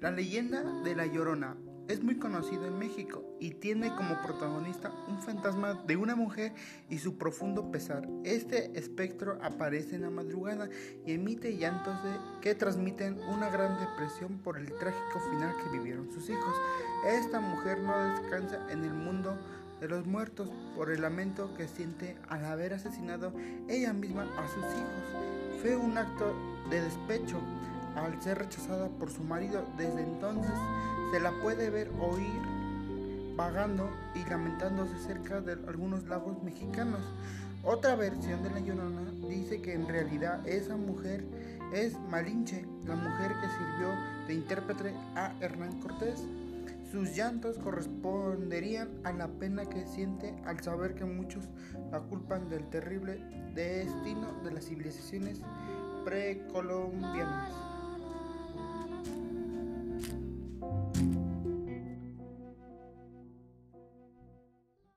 La leyenda de La Llorona es muy conocido en México y tiene como protagonista un fantasma de una mujer y su profundo pesar. Este espectro aparece en la madrugada y emite llantos que transmiten una gran depresión por el trágico final que vivieron sus hijos. Esta mujer no descansa en el mundo de los muertos por el lamento que siente al haber asesinado ella misma a sus hijos. Fue un acto de despecho al ser rechazada por su marido. Desde entonces se la puede ver oír vagando y lamentándose cerca de algunos lagos mexicanos. Otra versión de la Llorona dice que en realidad esa mujer es Malinche, la mujer que sirvió de intérprete a Hernán Cortés. Sus llantos corresponderían a la pena que siente al saber que muchos la culpan del terrible destino de las civilizaciones precolombianas.